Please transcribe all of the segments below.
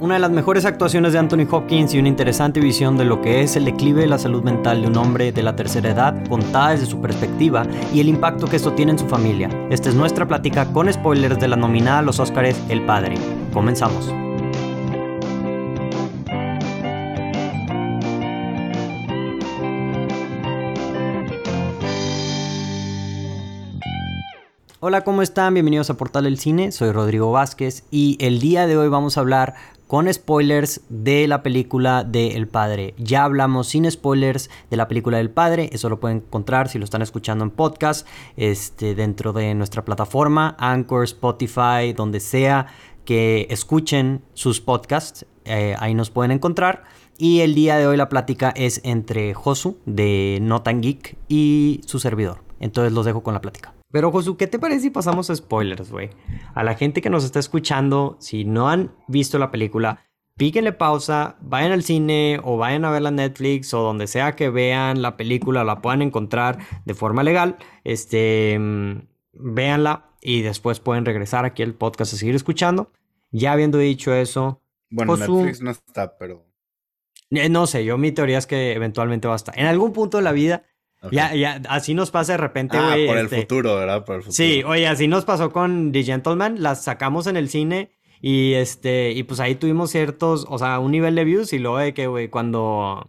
Una de las mejores actuaciones de Anthony Hopkins y una interesante visión de lo que es el declive de la salud mental de un hombre de la tercera edad, contada desde su perspectiva y el impacto que esto tiene en su familia. Esta es nuestra plática con spoilers de la nominada a los Oscars El Padre. Comenzamos. Hola, ¿cómo están? Bienvenidos a Portal del Cine, soy Rodrigo Vázquez y el día de hoy vamos a hablar con spoilers de la película de El Padre. Ya hablamos sin spoilers de la película del Padre, eso lo pueden encontrar si lo están escuchando en podcast, este, dentro de nuestra plataforma, Anchor, Spotify, donde sea que escuchen sus podcasts, eh, ahí nos pueden encontrar. Y el día de hoy la plática es entre Josu de Notan Geek y su servidor. Entonces los dejo con la plática. Pero Josu, ¿qué te parece si pasamos a spoilers, güey? A la gente que nos está escuchando, si no han visto la película, píquenle pausa, vayan al cine o vayan a verla en Netflix o donde sea que vean la película, la puedan encontrar de forma legal, este, mm, véanla y después pueden regresar aquí al podcast a seguir escuchando. Ya habiendo dicho eso, bueno, Netflix no está, pero... Eh, no sé, yo mi teoría es que eventualmente va a estar. En algún punto de la vida ya, ya, así nos pasa de repente, ah, güey. por el este futuro, ¿verdad? Por el futuro. Sí, oye, así nos pasó con The Gentleman, las sacamos en el cine y este, y pues ahí tuvimos ciertos, o sea, un nivel de views y luego de que, güey, cuando, o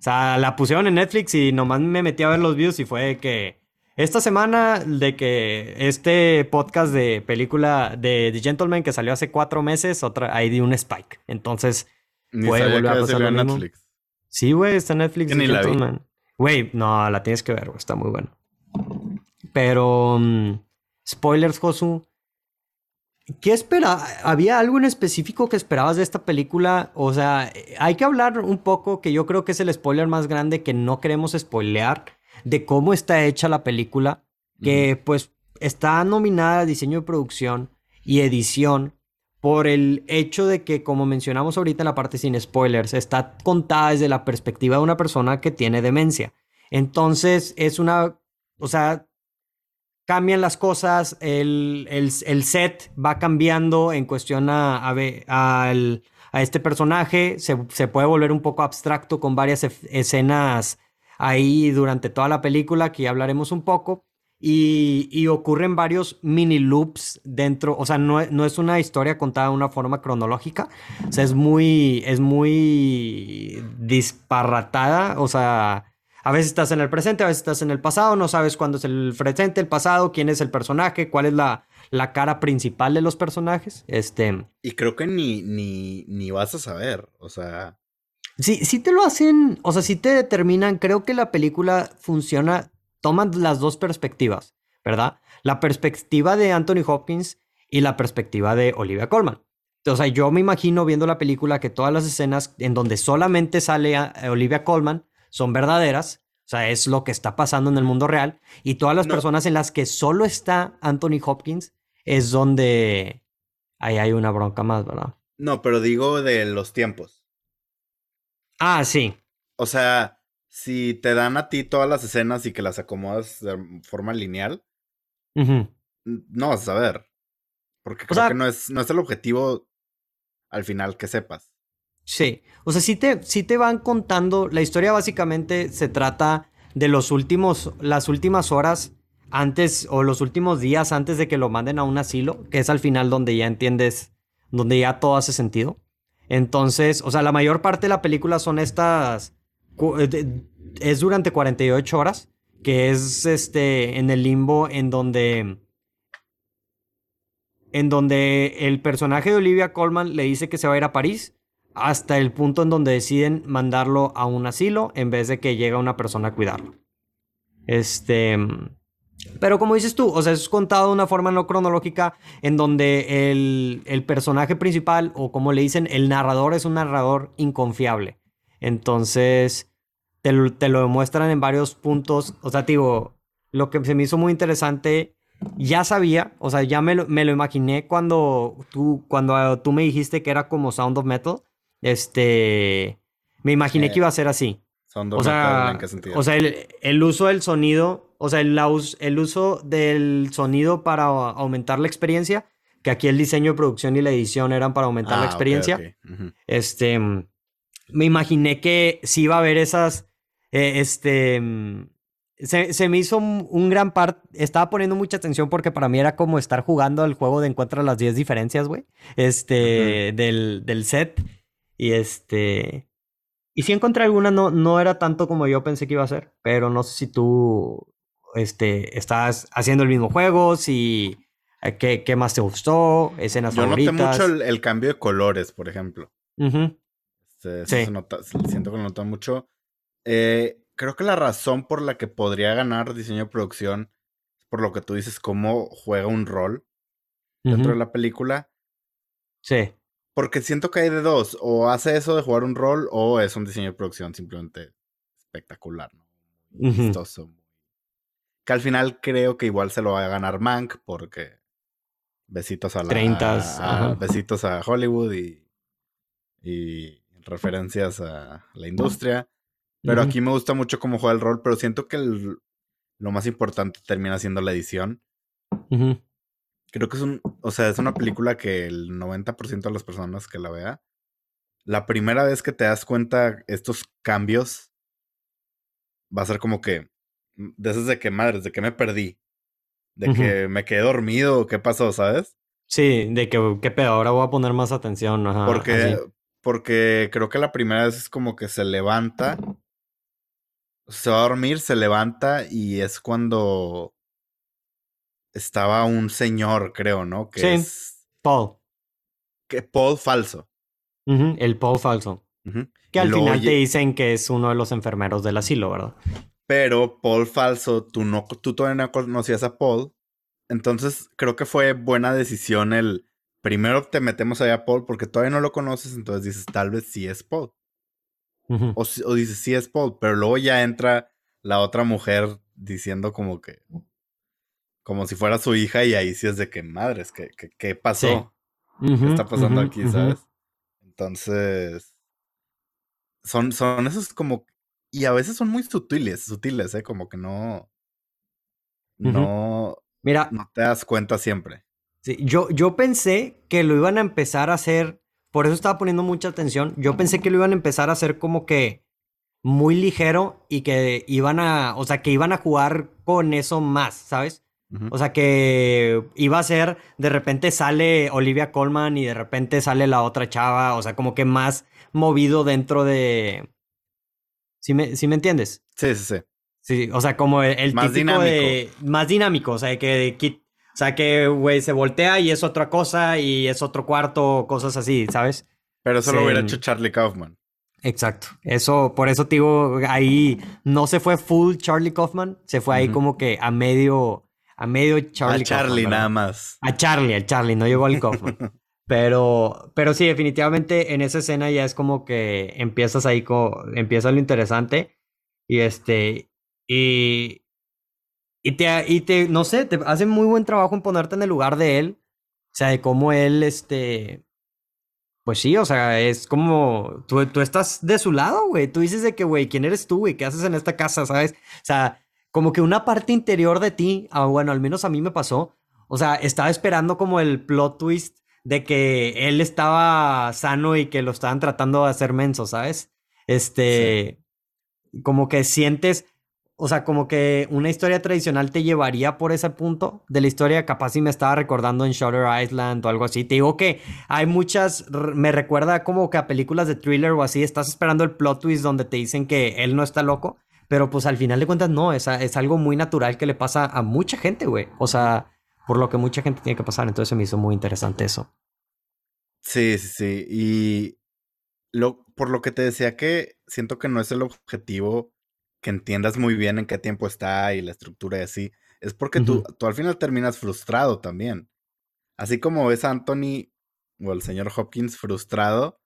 sea, la pusieron en Netflix y nomás me metí a ver los views y fue de que esta semana de que este podcast de película de The Gentleman que salió hace cuatro meses, otra, ahí di un spike. Entonces, puede volver a pasar lo mismo. Netflix. Sí, güey, está en Netflix. The Gentleman. Güey, no, la tienes que ver, güey. Está muy bueno. Pero. Mm, spoilers, Josu. ¿Qué espera? ¿Había algo en específico que esperabas de esta película? O sea, hay que hablar un poco, que yo creo que es el spoiler más grande que no queremos spoilear, de cómo está hecha la película, que pues está nominada a diseño de producción y edición por el hecho de que, como mencionamos ahorita en la parte sin spoilers, está contada desde la perspectiva de una persona que tiene demencia. Entonces, es una, o sea, cambian las cosas, el, el, set va cambiando en cuestión a, a, a este personaje, se, se, puede volver un poco abstracto con varias escenas ahí durante toda la película, que ya hablaremos un poco. Y, ocurren varios mini loops dentro, o sea, no, no, es una historia contada de una forma cronológica, o sea, es muy, es muy disparratada, o sea, a veces estás en el presente, a veces estás en el pasado, no sabes cuándo es el presente, el pasado, quién es el personaje, cuál es la, la cara principal de los personajes, este... Y creo que ni, ni, ni vas a saber, o sea... Sí, sí te lo hacen, o sea, sí te determinan, creo que la película funciona toman las dos perspectivas, ¿verdad? La perspectiva de Anthony Hopkins y la perspectiva de Olivia Colman. O sea, yo me imagino viendo la película que todas las escenas en donde solamente sale eh, Olivia Colman son verdaderas, o sea, es lo que está pasando en el mundo real, y todas las personas en las que solo está Anthony Hopkins es donde ahí hay una bronca más, ¿verdad? No, pero digo de los tiempos. Ah, sí. O sea, si te dan a ti todas las escenas y que las acomodas de forma lineal, no vas a saber. Porque creo que no es, no es el objetivo al final que sepas. Sí. O sea, si te, si te van contando. La historia básicamente se trata de los últimos. las últimas horas antes. o los últimos días antes de que lo manden a un asilo. Que es al final donde ya entiendes. donde ya todo hace sentido. Entonces, o sea, la mayor parte de la película son estas es durante 48 horas, que es este en el limbo en donde en donde el personaje de Olivia Colman le dice que se va a ir a París hasta el punto en donde deciden mandarlo a un asilo en vez de que llegue una persona a cuidarlo. Este, pero como dices tú, o sea, es contado de una forma no cronológica en donde el, el personaje principal o como le dicen, el narrador es un narrador inconfiable. Entonces, te, te lo demuestran en varios puntos. O sea, digo, lo que se me hizo muy interesante, ya sabía, o sea, ya me lo, me lo imaginé cuando tú, cuando tú me dijiste que era como Sound of Metal. Este, me imaginé que iba a ser así. Sound of o sea, ¿en qué sentido? O sea, el, el, uso del sonido, o sea, el, el uso del sonido para aumentar la experiencia, que aquí el diseño de producción y la edición eran para aumentar la ah, experiencia. Este, me imaginé que sí iba a haber esas, eh, este, se, me hizo un, gran par, estaba poniendo mucha atención porque para mí era como estar jugando el juego de encuentra las 10 diferencias, güey, este, del, del set. Y este, y si encontré alguna, no, no era tanto como yo pensé que iba a ser, pero no sé si tú este, estás haciendo el mismo juego, si eh, qué, qué más te gustó, escenas yo favoritas. Yo noté mucho el, cambio de colores, por ejemplo. Este, sí. siento que lo noté mucho. Eh, creo que la razón por la que podría ganar diseño de producción es por lo que tú dices, cómo juega un rol dentro de la película. Sí. Porque siento que hay de dos. O hace eso de jugar un rol o es un diseño de producción simplemente espectacular, ¿no? Muy vistoso. Que al final creo que igual se lo va a ganar Mank porque besitos a la... besitos a Hollywood y, y referencias a la industria. Pero aquí me gusta mucho cómo juega el rol, pero siento que lo más importante termina siendo la edición. Creo que es un, o sea, es una película que el 90% de las personas que la vea, la primera vez que te das cuenta estos cambios, va a ser como que, mm, de esas de que madres, de que me perdí, de que me quedé dormido, ¿qué pasó, sabes? Sí, de que, qué pedo, ahora voy a poner más atención. Ajá, porque, porque creo que la primera vez es como que se levanta, se va a dormir, se levanta y es cuando estaba un señor, creo, ¿no? Que sí, es... Paul. Que Paul falso. el Paul falso. Que al final te dicen que es uno de los enfermeros del asilo, ¿verdad? Pero Paul falso, tú, no, tú todavía no conocías a Paul. Entonces creo que fue buena decisión el... Primero te metemos allá a Paul porque todavía no lo conoces, entonces dices, tal vez sí es Paul. O, o dices, sí es Paul, pero luego ya entra la otra mujer diciendo como que como si fuera su hija y ahí sí es de que madres, ¿qué, qué, pasó? ¿Qué está pasando aquí, sabes? Entonces, son, son esos como, y a veces son muy sutiles, sutiles, ¿eh? Como que no, no, Mira, no te das cuenta siempre. Sí, yo, yo pensé que lo iban a empezar a hacer, por eso estaba poniendo mucha atención, yo pensé que lo iban a empezar a hacer como que muy ligero y que iban a, o sea, que iban a jugar con eso más, ¿sabes? O sea que iba a ser, de repente sale Olivia Colman y de repente sale la otra chava, o sea, como que más movido dentro de... ¿Sí me, ¿sí me entiendes? Sí, sí, sí. Sí, o sea, como el, más dinámico. de... Más dinámico, o sea, que... o sea, que, güey, se voltea y es otra cosa y es otro cuarto, cosas así, ¿sabes? Pero eso lo hubiera hecho Charlie Kaufman. Exacto. Eso, por eso te digo, ahí no se fue full Charlie Kaufman, se fue ahí como que a medio a medio Charlie. A Charlie nada más. A Charlie, a Charlie, no llegó al Kaufman. pero, pero sí, definitivamente en esa escena ya es como que empiezas ahí, empieza lo interesante. Y este, y, y te, y te, no sé, te hace muy buen trabajo en ponerte en el lugar de él. O sea, de cómo él, este, pues sí, o sea, es como, tú, tú estás de su lado, güey. Tú dices de que, güey, ¿quién eres tú, güey? ¿Qué haces en esta casa, sabes? O sea, como que una parte interior de ti, ah, bueno, al menos a mí me pasó, o sea, estaba esperando como el plot twist de que él estaba sano y que lo estaban tratando de hacer menso, ¿sabes? Este, como que sientes, o sea, como que una historia tradicional te llevaría por ese punto de la historia, capaz si me estaba recordando en Shutter Island o algo así. Te digo que hay muchas, me recuerda como que a películas de thriller o así, estás esperando el plot twist donde te dicen que él no está loco pero pues al final de cuentas no, es, algo muy natural que le pasa a mucha gente, güey. O sea, por lo que mucha gente tiene que pasar. Entonces se me hizo muy interesante eso. Sí, sí, sí. Y por lo que te decía que siento que no es el objetivo que entiendas muy bien en qué tiempo está y la estructura y así. Es porque tú, tú al final terminas frustrado también. Así como ves a Anthony o el señor Hopkins frustrado,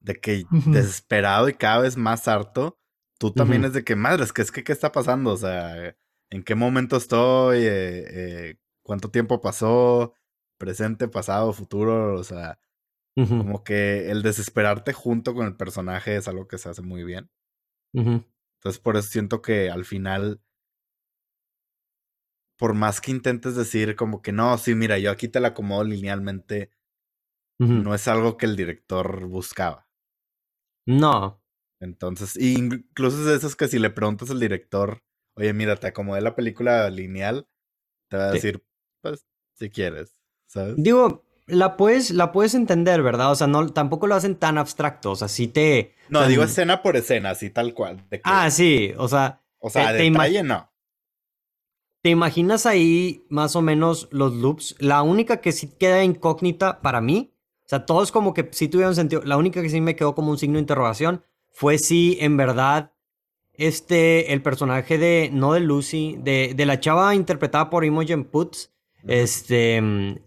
de que desesperado y cada vez más harto, tú también es de que, madres, ¿qué es que qué está pasando? O sea, ¿en qué momento estoy? Eh, eh, ¿Cuánto tiempo pasó? Presente, pasado, futuro, o sea, como que el desesperarte junto con el personaje es algo que se hace muy bien. Entonces, por eso siento que al final por más que intentes decir como que no, sí, mira, yo aquí te la acomodo linealmente, no es algo que el director buscaba. No. Entonces, incluso es de esos que si le preguntas al director, oye, mira, te acomodé la película lineal, te va a decir, pues, si quieres, ¿sabes? Digo, la puedes, la puedes entender, ¿verdad? O sea, no, tampoco lo hacen tan abstracto, o sea, sí te... No, digo escena por escena, así tal cual. ah, sí, o sea... O sea, te, detalle no. ¿Te imaginas ahí más o menos los loops? La única que sí queda incógnita para mí, o sea, todos como que sí tuvieron sentido, la única que sí me quedó como un signo de interrogación fue si en verdad este, el personaje de, no de Lucy, de, de la chava interpretada por Imogen Putz, este,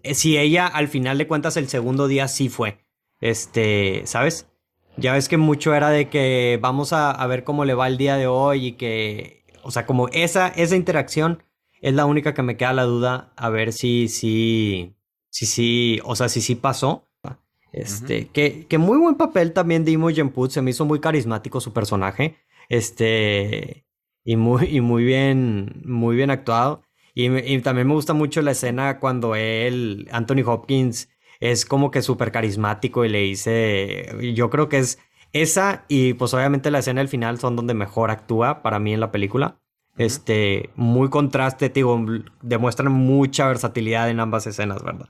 eh, si ella al final de cuentas el segundo día sí fue, este, ¿sabes? Ya ves que mucho era de que vamos a, a ver cómo le va el día de hoy y que, o sea, como esa, esa interacción es la única que me queda la duda a ver si, si, si, si, o sea, si sí pasó. Este, que, que muy buen papel también de Imogen Putz, se me hizo muy carismático su personaje. Este, y muy, y muy bien, muy bien actuado. Y, también me gusta mucho la escena cuando él, Anthony Hopkins, es como que súper carismático y le dice, yo creo que es esa y pues obviamente la escena del final son donde mejor actúa para mí en la película. Este, muy contraste, digo, demuestran mucha versatilidad en ambas escenas, ¿verdad?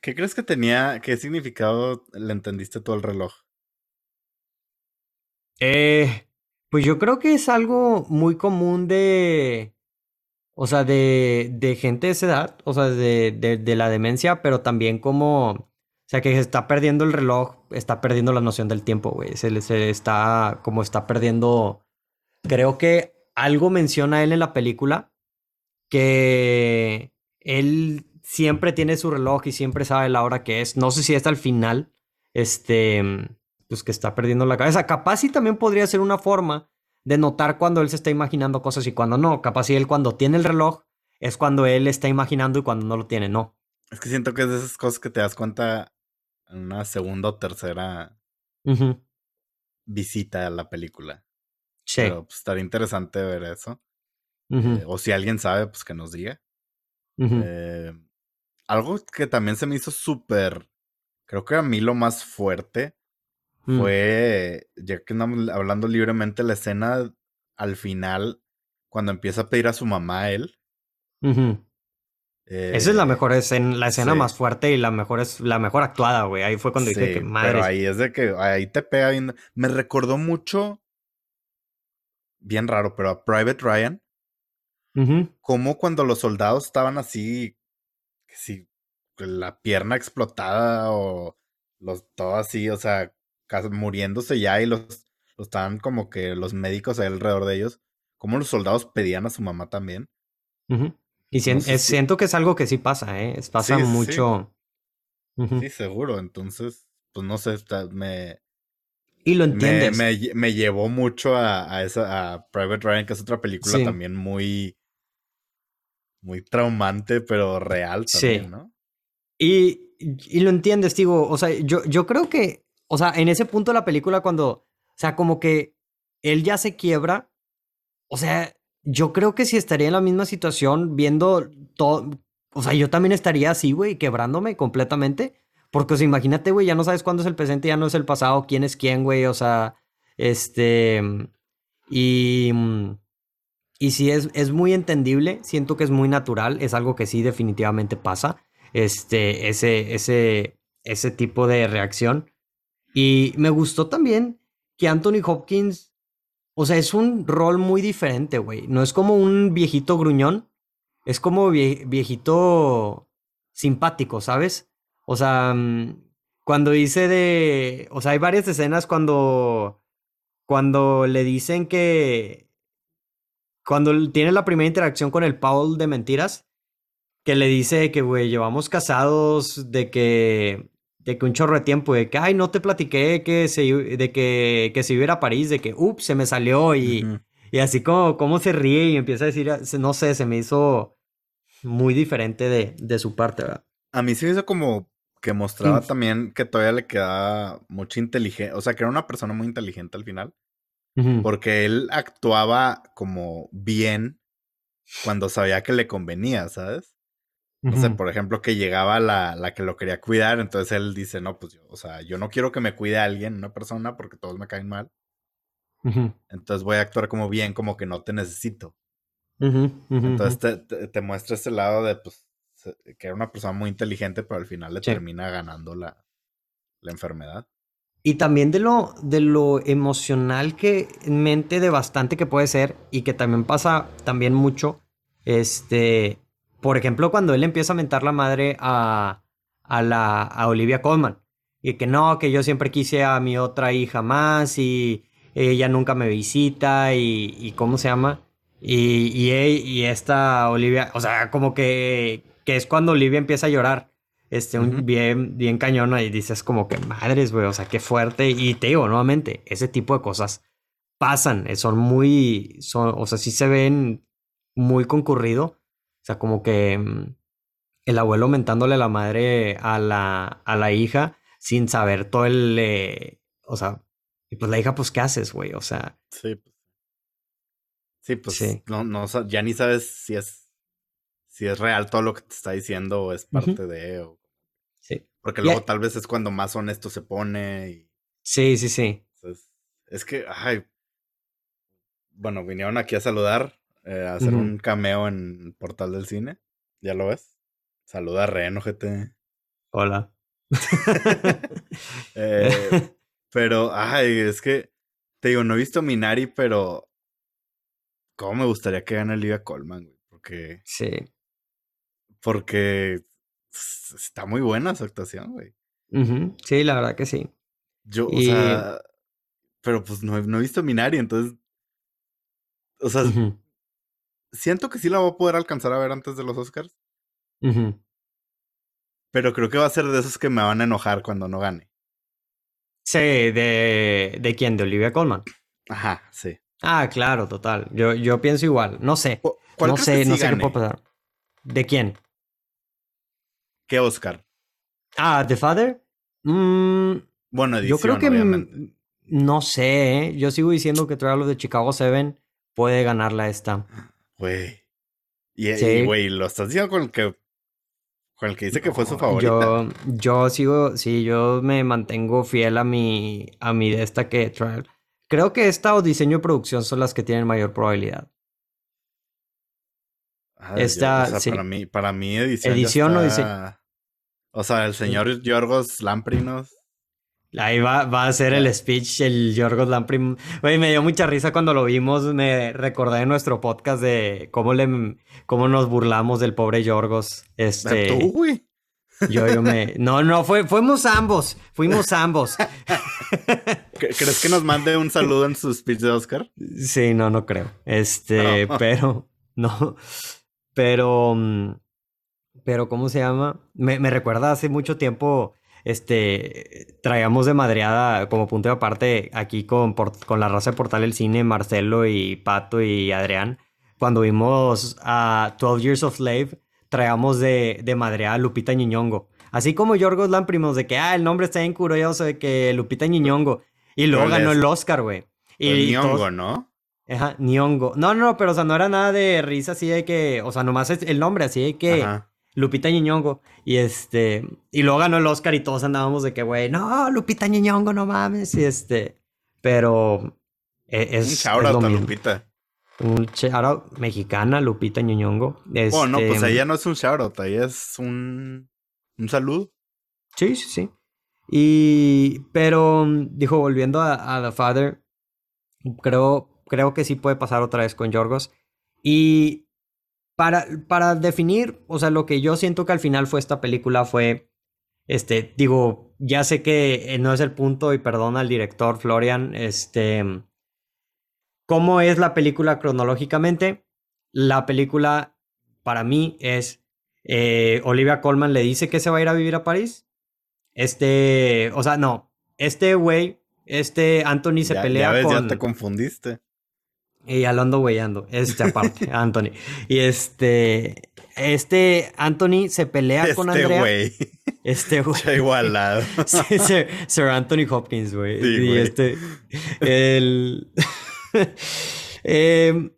¿Qué crees que tenía, qué significado le entendiste todo el reloj? Eh, pues yo creo que es algo muy común de, o sea, de, de gente de esa edad, o sea, de, de, la demencia, pero también como, o sea, que se está perdiendo el reloj, está perdiendo la noción del tiempo, güey. Se, se está, como está perdiendo, creo que algo menciona él en la película, que él siempre tiene su reloj y siempre sabe la hora que es. No sé si hasta el final, este, pues que está perdiendo la cabeza. Capaz sí también podría ser una forma de notar cuando él se está imaginando cosas y cuando no. Capaz si él cuando tiene el reloj es cuando él está imaginando y cuando no lo tiene, no. Es que siento que es de esas cosas que te das cuenta en una segunda o tercera visita a la película. Sí. Pero pues, estaría interesante ver eso. Eh, o si alguien sabe, pues que nos diga. Eh, algo que también se me hizo súper, creo que a mí lo más fuerte Mm. fue, ya que andamos hablando libremente, la escena al final, cuando empieza a pedir a su mamá él. Esa es la eh, mejor escena, la escena más fuerte y la mejor es la mejor actuada, güey. Ahí fue cuando dije que madre. Pero ahí es de que ahí te pega bien. Me recordó mucho, bien raro, pero a Private Ryan. Como cuando los soldados estaban así, si la pierna explotada o los todo así, o sea, muriéndose ya y los, los estaban como que los médicos alrededor de ellos, como los soldados pedían a su mamá también. Y siento que es algo que sí pasa, ¿eh? Pasa mucho. Sí. seguro. Entonces, pues no sé, me... Y lo entiendes. Me, me, llevó mucho a, a, esa, a Private Ryan, que es otra película también muy... Muy traumante, pero real también, ¿no? Y, y lo entiendes, digo, o sea, yo, yo creo que o sea, en ese punto de la película cuando, o sea, como que él ya se quiebra, o sea, yo creo que si estaría en la misma situación viendo todo, o sea, yo también estaría así, güey, quebrándome completamente. Porque, o sea, imagínate, güey, ya no sabes cuándo es el presente, ya no es el pasado, quién es quién, güey, o sea, este... Y... Y sí, es, es muy entendible, siento que es muy natural, es algo que sí definitivamente pasa, este, ese, ese, ese tipo de reacción. Y me gustó también que Anthony Hopkins, o sea, es un rol muy diferente, güey. No es como un viejito gruñón, es como viejito simpático, ¿sabes? O sea, mm, cuando dice de, o sea, hay varias escenas cuando, cuando le dicen que, cuando tiene la primera interacción con el Paul de mentiras, que le dice que, güey, llevamos casados, de que de que un chorro de tiempo, de que, ay, no te platiqué que se, de que, que se iba a, París, de que, ups, se me salió y, y así como, como se ríe y empieza a decir, no sé, se me hizo muy diferente de, de su parte, ¿verdad? A mí se hizo como que mostraba también que todavía le quedaba mucha inteligencia, o sea, que era una persona muy inteligente al final, porque él actuaba como bien cuando sabía que le convenía, ¿sabes? No sé, por ejemplo, que llegaba la, la, que lo quería cuidar, entonces él dice, no, pues yo, o sea, yo no quiero que me cuide alguien, una persona, porque todos me caen mal. Entonces voy a actuar como bien, como que no te necesito. entonces te, te, muestra ese lado de, pues, que era una persona muy inteligente, pero al final le termina ganando la, la enfermedad. Y también de lo, de lo emocional que mente de bastante que puede ser y que también pasa también mucho, este, por ejemplo, cuando él empieza a mentar la madre a, a, la, a Olivia Colman y que no, que yo siempre quise a mi otra hija más y ella nunca me visita y, y ¿cómo se llama? Y, y, y, esta Olivia, o sea, como que, que es cuando Olivia empieza a llorar este, un, bien, bien cañona y dices como que madres, güey, o sea, qué fuerte. Y te digo, nuevamente, ese tipo de cosas pasan, eh, son muy, son, o sea, sí se ven muy concurrido. O sea, como que mm, el abuelo mentándole a la madre a la, a la hija sin saber todo el, eh, o sea, y pues la hija, pues, ¿qué haces, güey? O sea. Sí, pues. Sí, pues, No, no, ya ni sabes si es si es real todo lo que te está diciendo o es parte de. O... Sí. Porque luego tal vez es cuando más honesto se pone. Y... Sí, sí, sí. es que, ay. Bueno, vinieron aquí a saludar, eh, hacer un cameo en Portal del Cine. ¿Ya lo ves? Saluda a Reno, GT. Hola. eh, pero, ay, es que, te digo, no he visto Minari, pero ¿cómo me gustaría que gane Liga Colman, güey? Porque. Sí. Porque está muy buena su actuación, güey. Sí, la verdad que sí. Yo, o sea, pero pues no, no, he visto Minari, entonces, o sea, siento que sí la voy a poder alcanzar a ver antes de los Oscars. Pero creo que va a ser de esos que me van a enojar cuando no gane. Sí, de, de quién, de Olivia Colman. Ajá, sí. Ah, claro, total. Yo, yo pienso igual. No sé. no sé, no sé qué puede pasar. ¿De quién? ¿Qué Oscar? Ah, The Father. Mm, bueno, edición, yo creo que no sé. ¿eh? Yo sigo diciendo que Trial of the Chicago Seven puede ganarla esta. Güey. Y, güey, lo estás diciendo con el que con el que dice que fue su favorita. Yo, yo sigo, sí, yo me mantengo fiel a mi, a mi de esta que Trial. Creo que esta o diseño y producción son las que tienen mayor probabilidad. esta, sí. para mí, para mí edición. Edición o diseño. O sea, el señor Yorgos Lamprinos. Ahí va, va a hacer el speech el Yorgos Lamprim. Oye, me dio mucha risa cuando lo vimos. Me recordé de nuestro podcast de cómo le cómo nos burlamos del pobre Yorgos. Este. ¿Tú, güey? Yo, yo me. No, no, fue, fuimos ambos. Fuimos ambos. ¿Crees que nos mande un saludo en su speech de Oscar? Sí, no, no creo. Este, pero. No. Pero. Mm, pero, ¿cómo se llama? Me, me recuerda hace mucho tiempo. Este, traíamos de madreada como punto de aparte aquí con, con la raza de Portal el Cine, Marcelo y Pato y Adrián. Cuando vimos a 12 Years of Slave, traíamos de, de madreada a Lupita Ñiñongo. Así como Yorgos Lamprimos, de que, ah, el nombre está bien curioso, de que Lupita Ñiñongo. Y luego ganó el Oscar, güey. Y Ñongo, ¿no? Ajá, Ñongo. No, no, pero o sea, no era nada de risa así de que, o sea, nomás es el nombre así de que Lupita Ñiñongo. Y este, y luego ganó el Oscar y todos andábamos de que, güey, no, Lupita Ñiñongo, no mames. Y este, pero e, es. Un shout a Lupita. Un shoutout mexicana, Lupita Ñoñongo. oh, no, pues ella no es un shoutout, ella es un, un saludo. Sí, sí, sí. Y, pero, dijo, volviendo a, The Father, creo, creo que sí puede pasar otra vez con Yorgos. Y para, para definir, o sea, lo que yo siento que al final fue esta película fue, este, digo, ya sé que no es el punto y perdona al director Florian, este ¿Cómo es la película cronológicamente? La película, para mí, es eh, Olivia Colman le dice que se va a ir a vivir a París. Este, o sea, no, este güey, este Anthony se pelea ya ves, con... Ya te confundiste. Y ya lo ando güeyando, este aparte, Anthony. Y este, este Anthony se pelea con este Andrea. Güey. Este güey. Este igualado. Sir, Sir, Anthony Hopkins, güey. Sí, y este, el... Em,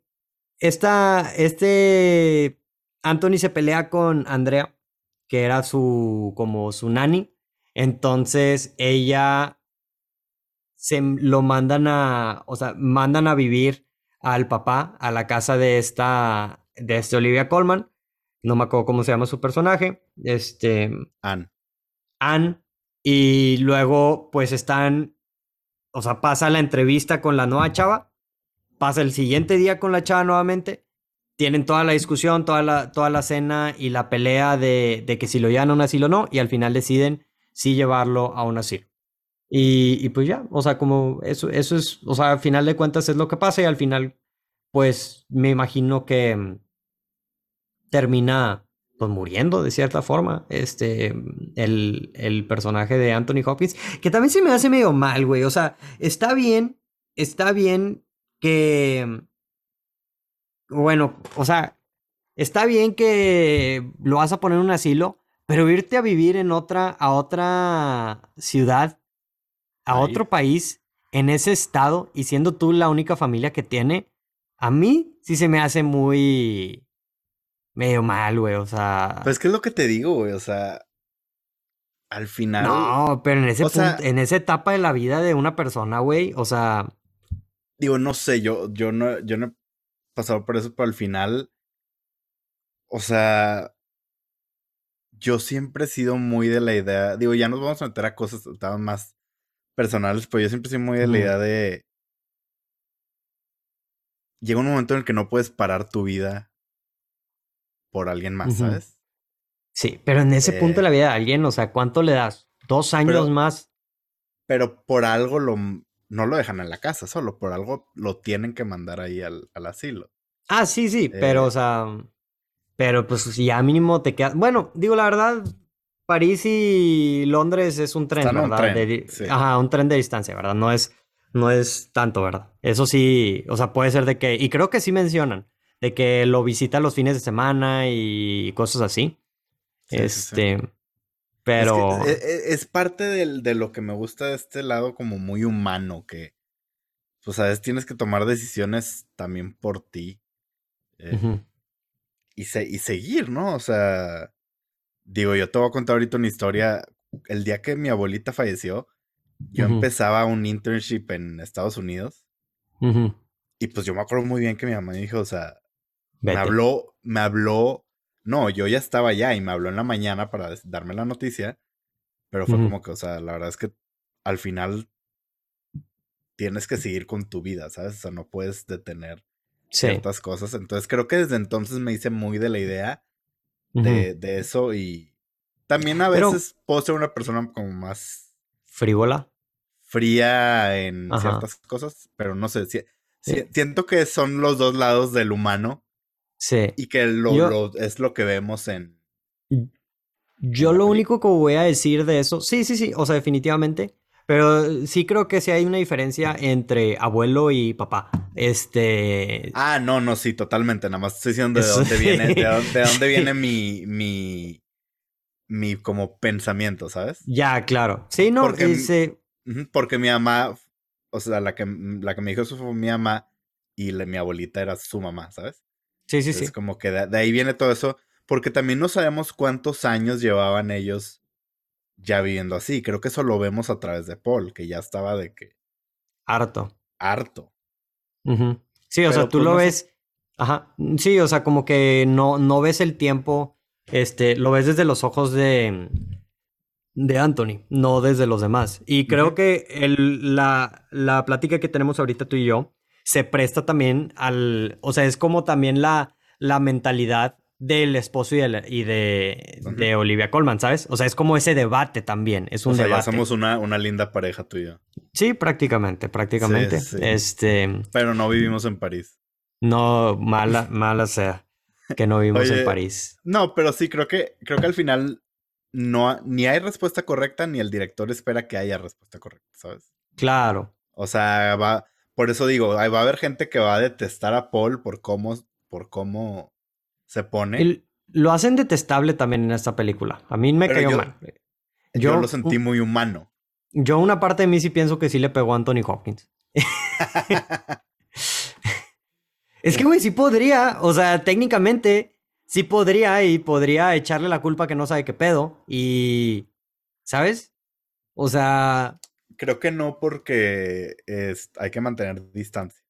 esta, este Anthony se pelea con Andrea, que era su, como su nani. Entonces ella se lo mandan a, o sea, mandan a vivir al papá a la casa de esta, de este Olivia Colman. No me acuerdo cómo se llama su personaje. Este. Anne. Anne. Y luego, pues están. O sea, pasa la entrevista con la nueva chava. Pasa el siguiente día con la chava nuevamente. Tienen toda la discusión, toda la, toda la cena y la pelea de, de que si lo llevan a un asilo o no. Y al final deciden si llevarlo a un asilo. Y, pues ya, o sea, como eso, eso es, o sea, al final de cuentas es lo que pasa y al final, pues me imagino que mm, termina pues muriendo de cierta forma, este, el, el personaje de Anthony Hopkins, que también se me hace medio mal, güey, o sea, está bien, está bien que, bueno, o sea, está bien que lo vas a poner en un asilo, pero irte a vivir en otra, a otra ciudad a otro país en ese estado y siendo tú la única familia que tiene, a mí sí se me hace muy medio mal, güey, o sea. Pues qué es lo que te digo, güey, o sea, al final. No, pero en ese en esa etapa de la vida de una persona, güey, o sea. Digo, no sé, yo, yo no, yo no he pasado por eso, pero al final. O sea. Yo siempre he sido muy de la idea. Digo, ya nos vamos a meter a cosas más personales, pues yo siempre soy muy de la idea de. Llega un momento en el que no puedes parar tu vida por alguien más, ¿sabes? Sí, pero en ese punto de la eh vida de alguien, o sea, ¿cuánto le das? ¿Dos años más? Pero por algo lo, no lo dejan en la casa, solo por algo lo tienen que mandar ahí al, al asilo. Ah, sí, sí, pero, o eh sea, pero pues si ya mínimo te quedas. Bueno, digo la verdad, París y Londres es un tren, ¿verdad? Un tren, Ajá, un tren de distancia, ¿verdad? No es, no es tanto, ¿verdad? Eso sí, o sea, puede ser de que, y creo que sí mencionan, de que lo visita los fines de semana y cosas así. este, pero... E, e, es, parte de lo que me gusta de este lado como muy humano, que, pues, sabes, tienes que tomar decisiones también por ti. Eh, y, y seguir, ¿no? O sea Digo, yo te voy a contar ahorita una historia. El día que mi abuelita falleció, yo empezaba un internship en Estados Unidos. Y pues yo me acuerdo muy bien que mi mamá me dijo, o sea, me habló, me habló, no, yo ya estaba allá y me habló en la mañana para darme la noticia, pero fue como que, o sea, la verdad es que al final tienes que seguir con tu vida, ¿sabes? O sea, no puedes detener ciertas cosas. Entonces creo que desde entonces me hice muy de la idea de, de eso y también a veces puedo ser una persona como más... Frívola. Fría en ciertas cosas, pero no sé, si, siento que son los dos lados del humano. Sí. Y que lo, es lo que vemos en... Yo lo único que voy a decir de eso, sí, sí, sí, o sea, definitivamente, pero sí creo que sí hay una diferencia entre abuelo y papá. Este. Ah, no, no, sí, totalmente. Nada más estoy diciendo de dónde viene, de dónde, viene mi, mi, mi como pensamiento, ¿sabes? Ya, claro. Sí, no, porque, porque mi mamá, o sea, la que, la que me dijo eso fue mi mamá y mi abuelita era su mamá, ¿sabes? Sí, sí, sí. Es como que de ahí viene todo eso, porque también no sabemos cuántos años llevaban ellos ya viviendo así. Creo que eso lo vemos a través de Paul, que ya estaba de que. Harto. Harto. Sí, o sea, tú pues lo ves. Ajá. Sí, o sea, como que no, no ves el tiempo. Este, lo ves desde los ojos de. de Anthony, no desde los demás. Y creo que el, la, la plática que tenemos ahorita tú y yo se presta también al. O sea, es como también la, la mentalidad del esposo y de, y de, Olivia Colman, ¿sabes? O sea, es como ese debate también. Es un o sea, debate. Ya somos una, una linda pareja tuya. Sí, prácticamente, prácticamente. Este. Pero no vivimos en París. No, mala, mala sea que no vivimos en París. No, pero sí, creo que, creo que al final no, ni hay respuesta correcta, ni el director espera que haya respuesta correcta, ¿sabes? Claro. O sea, va. Por eso digo, va a haber gente que va a detestar a Paul por cómo, por cómo se pone. lo hacen detestable también en esta película. A mí me cayó mal. Yo, lo sentí muy humano. Yo una parte de mí sí pienso que sí le pegó a Anthony Hopkins. Es que, güey, sí podría. O sea, técnicamente sí podría y podría echarle la culpa que no sabe qué pedo. Y. ¿Sabes? O sea. Creo que no, porque es, hay que mantener distancia.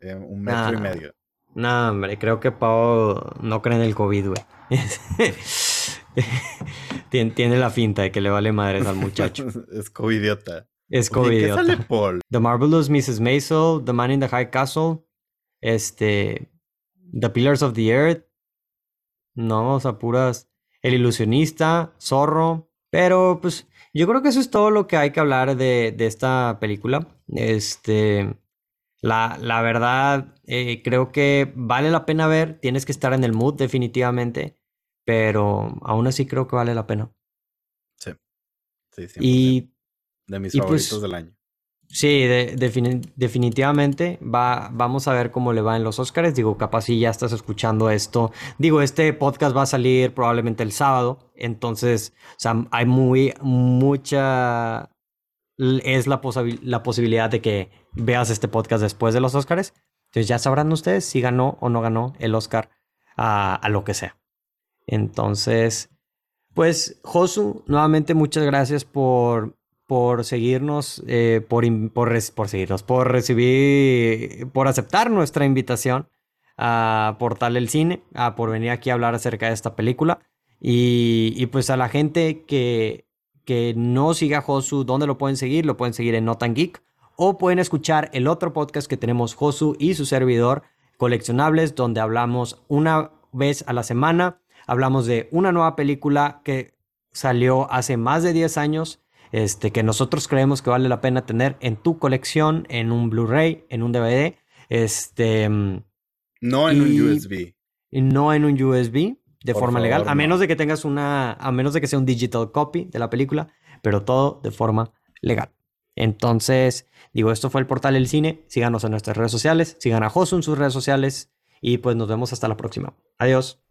Eh, un metro y medio. No, hombre, creo que Pau no cree en el COVID, güey. tiene, la finta de que le vale madres al muchacho. es covidiota. Es covidiota. ¿Qué sale Paul? The Marvelous Mrs. Maisel, The Man in the High Castle, este, The Pillars of the Earth. No, o sea, puras. El ilusionista, Zorro. Pero, pues, yo creo que eso es todo lo que hay que hablar de, de esta película. Este. La, la verdad, eh, creo que vale la pena ver. Tienes que estar en el mood, definitivamente. Pero aún así creo que vale la pena. Sí. Y. De mis pues favoritos del año. Sí, definitivamente. Va, vamos a ver cómo le va en los Oscars. Digo, capaz si ya estás escuchando esto. Digo, este podcast va a salir probablemente el sábado. Entonces, o sea, hay muy, mucha. Es la, la posibilidad de que veas este podcast después de los Oscars. Entonces ya sabrán ustedes si ganó o no ganó el Oscar a, a lo que sea. Entonces, pues, Josu, nuevamente muchas gracias por por seguirnos, eh, por, por, seguirnos, por recibir, por aceptar nuestra invitación a Portal el Cine, a por venir aquí a hablar acerca de esta película. Y, pues a la gente que, que no siga Josu, ¿dónde lo pueden seguir? Lo pueden seguir en Notan Geek o pueden escuchar el otro podcast que tenemos Josu y su servidor, Coleccionables, donde hablamos una vez a la semana. Hablamos de una nueva película que salió hace más de 10 años este, que nosotros creemos que vale la pena tener en tu colección, en un Blu-ray, en un DVD. Este, no en un USB. Y no en un USB de forma legal, a menos de que tengas una, a menos de que sea un digital copy de la película, pero todo de forma legal. Entonces, digo, esto fue el portal del cine. Síganos en nuestras redes sociales, sigan a Josu en sus redes sociales y pues nos vemos hasta la próxima. Adiós.